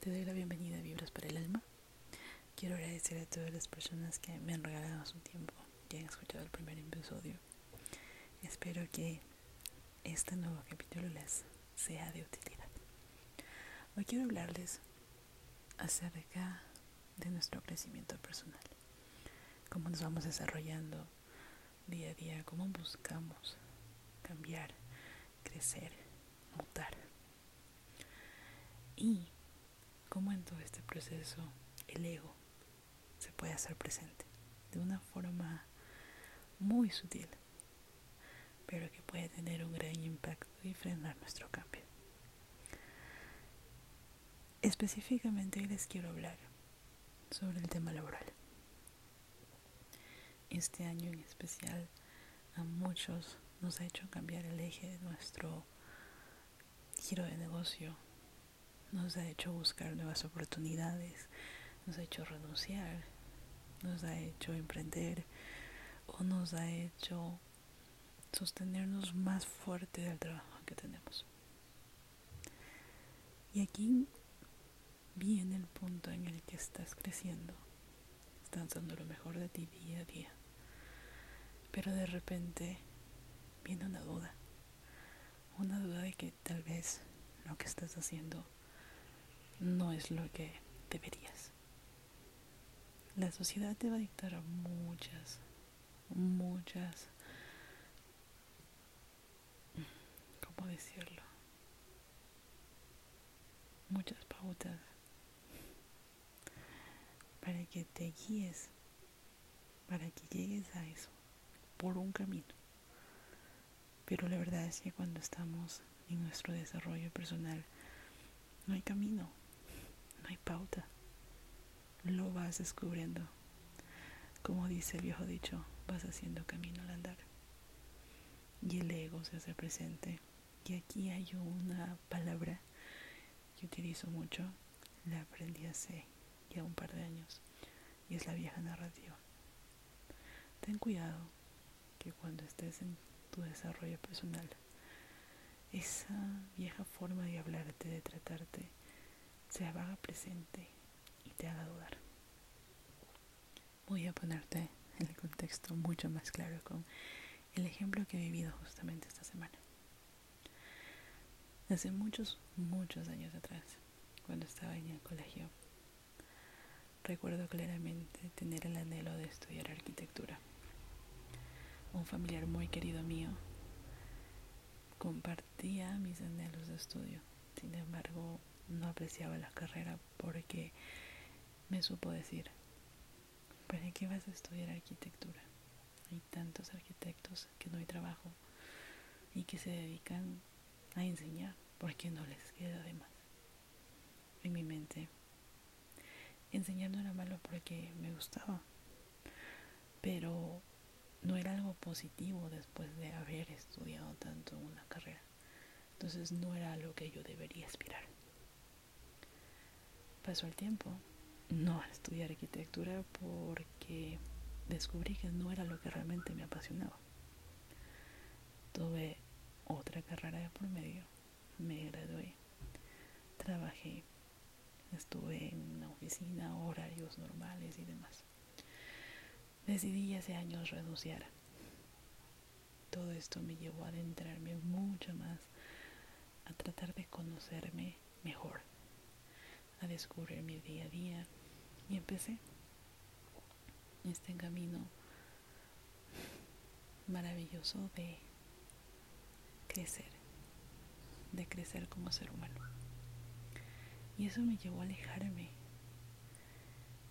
Te doy la bienvenida a Vibras para el Alma. Quiero agradecer a todas las personas que me han regalado su tiempo, que han escuchado el primer episodio. Espero que este nuevo capítulo les sea de utilidad. Hoy quiero hablarles acerca de nuestro crecimiento personal, cómo nos vamos desarrollando día a día, cómo buscamos cambiar, crecer, mutar. Y cómo en todo este proceso el ego se puede hacer presente de una forma muy sutil, pero que puede tener un gran impacto y frenar nuestro cambio. Específicamente les quiero hablar sobre el tema laboral. Este año en especial a muchos nos ha hecho cambiar el eje de nuestro giro de negocio, nos ha hecho buscar nuevas oportunidades, nos ha hecho renunciar, nos ha hecho emprender o nos ha hecho sostenernos más fuerte del trabajo que tenemos. Y aquí viene el punto en el que estás creciendo, estás dando lo mejor de ti día a día, pero de repente viene una duda, una duda de que tal vez lo que estás haciendo no es lo que deberías. La sociedad te va a dictar muchas, muchas, ¿cómo decirlo? Muchas pautas para que te guíes, para que llegues a eso, por un camino. Pero la verdad es que cuando estamos en nuestro desarrollo personal, no hay camino, no hay pauta. Lo vas descubriendo. Como dice el viejo dicho, vas haciendo camino al andar. Y el ego se hace presente. Y aquí hay una palabra que utilizo mucho, la aprendí hace ya un par de años, y es la vieja narrativa. Ten cuidado que cuando estés en tu desarrollo personal, esa vieja forma de hablarte, de tratarte, se haga presente y te haga dudar. Voy a ponerte el contexto mucho más claro con el ejemplo que he vivido justamente esta semana. Hace muchos, muchos años atrás, cuando estaba en el colegio, recuerdo claramente tener el anhelo de estudiar arquitectura. Un familiar muy querido mío compartía mis anhelos de estudio. Sin embargo, no apreciaba la carrera porque me supo decir, ¿para qué vas a estudiar arquitectura? Hay tantos arquitectos que no hay trabajo y que se dedican a enseñar porque no les queda de más. En mi mente, enseñar no era malo porque me gustaba, pero no era algo positivo después de haber estudiado tanto una carrera. Entonces no era algo que yo debería aspirar pasó el tiempo, no a estudiar arquitectura porque descubrí que no era lo que realmente me apasionaba. Tuve otra carrera de por medio, me gradué, trabajé, estuve en una oficina, horarios normales y demás. Decidí hace años renunciar. Todo esto me llevó a adentrarme mucho más, a tratar de conocerme mejor a descubrir mi día a día y empecé este camino maravilloso de crecer, de crecer como ser humano. Y eso me llevó a alejarme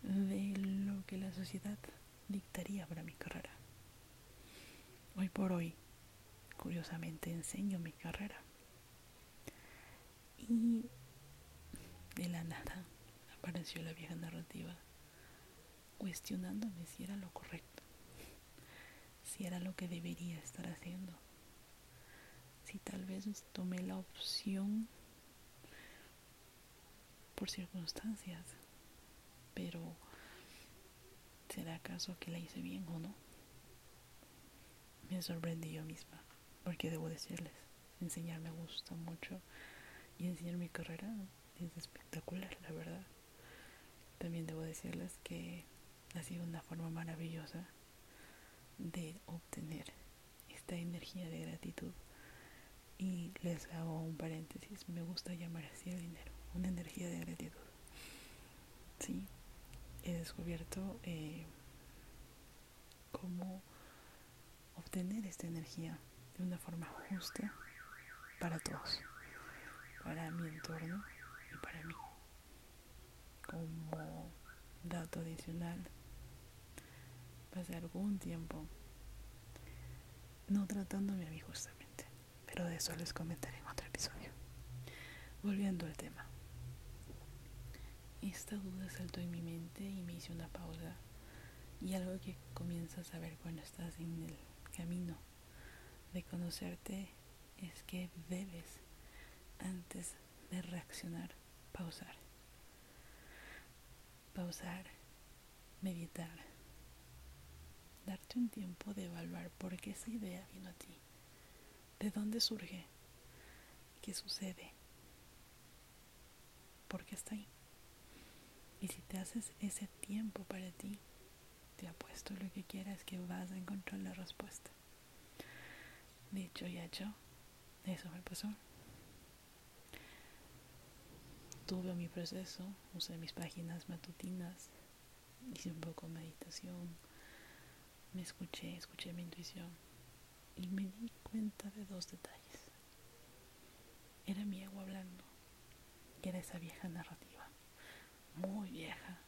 de lo que la sociedad dictaría para mi carrera. Hoy por hoy, curiosamente, enseño mi carrera. Y de la nada apareció la vieja narrativa, cuestionándome si era lo correcto, si era lo que debería estar haciendo, si tal vez tomé la opción por circunstancias, pero ¿será acaso que la hice bien o no? Me sorprendí yo misma, porque debo decirles, enseñar me gusta mucho y enseñar mi carrera es espectacular, la verdad. también debo decirles que ha sido una forma maravillosa de obtener esta energía de gratitud. Y les hago un paréntesis, me gusta llamar así el dinero, una energía de gratitud. Sí, he descubierto eh, cómo obtener esta energía de una forma justa para todos, para mi entorno y para mí. Como dato adicional, pasé algún tiempo no tratándome a mí justamente, pero de eso les comentaré en otro episodio. Volviendo al tema. Esta duda saltó en mi mente y me hice una pausa y algo que comienzas a ver cuando estás en el camino de conocerte es que debes, antes de reaccionar, pausar. Pausar, meditar, darte un tiempo de evaluar por qué esa idea vino a ti, de dónde surge, qué sucede, por qué está ahí. Y si te haces ese tiempo para ti, te apuesto lo que quieras que vas a encontrar la respuesta. Dicho y hecho, eso me pasó. Tuve mi proceso, usé mis páginas matutinas, hice un poco de meditación, me escuché, escuché mi intuición y me di cuenta de dos detalles. Era mi ego hablando, era esa vieja narrativa, muy vieja,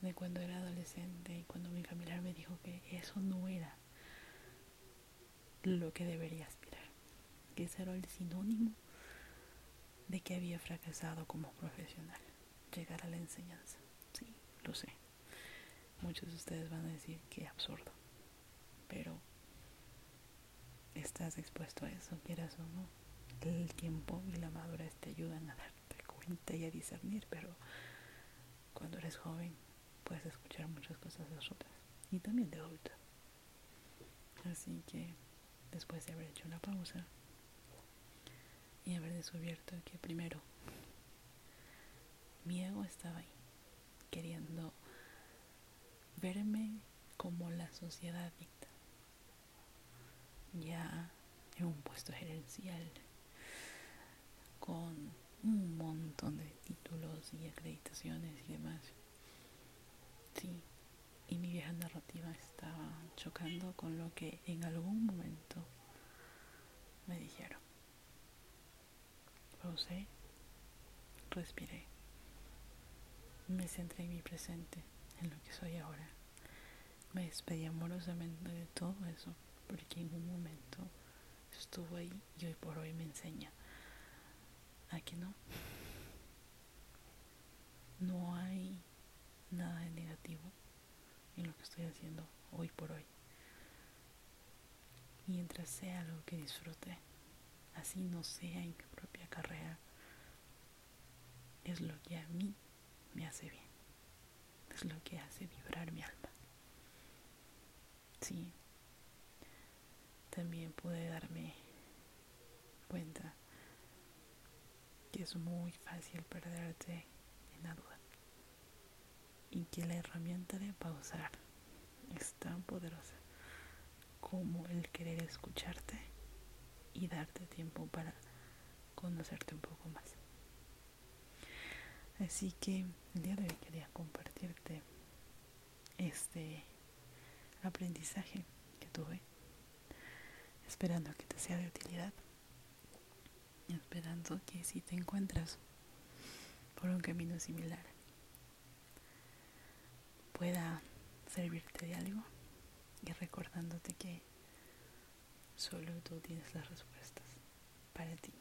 de cuando era adolescente y cuando mi familiar me dijo que eso no era lo que debería aspirar, que ese era el sinónimo de que había fracasado como profesional, llegar a la enseñanza. Sí, lo sé. Muchos de ustedes van a decir que absurdo, pero estás expuesto a eso, quieras o no. El tiempo y la madurez te ayudan a darte cuenta y a discernir, pero cuando eres joven puedes escuchar muchas cosas otras y también de adulta. Así que después de haber hecho una pausa y haber descubierto que primero mi ego estaba ahí, queriendo verme como la sociedad dicta, ya en un puesto gerencial, con un montón de títulos y acreditaciones y demás. Sí, y mi vieja narrativa estaba chocando con lo que en algún momento me dijeron. Pausé, respiré, me centré en mi presente, en lo que soy ahora. Me despedí amorosamente de todo eso, porque en un momento estuvo ahí y hoy por hoy me enseña a que no. No hay nada de negativo en lo que estoy haciendo hoy por hoy. Mientras sea algo que disfrute, así no sea en mi propia carrera, es lo que a mí me hace bien, es lo que hace vibrar mi alma. Sí, también pude darme cuenta que es muy fácil perderte en la duda y que la herramienta de pausar es tan poderosa como el querer escucharte y darte tiempo para conocerte un poco más. Así que el día de hoy quería compartirte este aprendizaje que tuve, esperando que te sea de utilidad, esperando que si te encuentras por un camino similar, pueda servirte de algo y recordándote que solo tú tienes las respuestas para ti,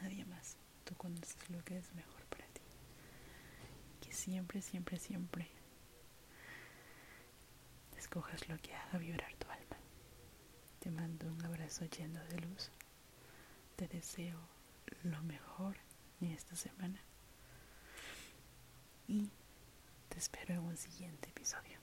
nadie más. Tú conoces lo que es mejor para ti. Que siempre, siempre, siempre escojas lo que haga vibrar tu alma. Te mando un abrazo lleno de luz. Te deseo lo mejor en esta semana. Y te espero en un siguiente episodio.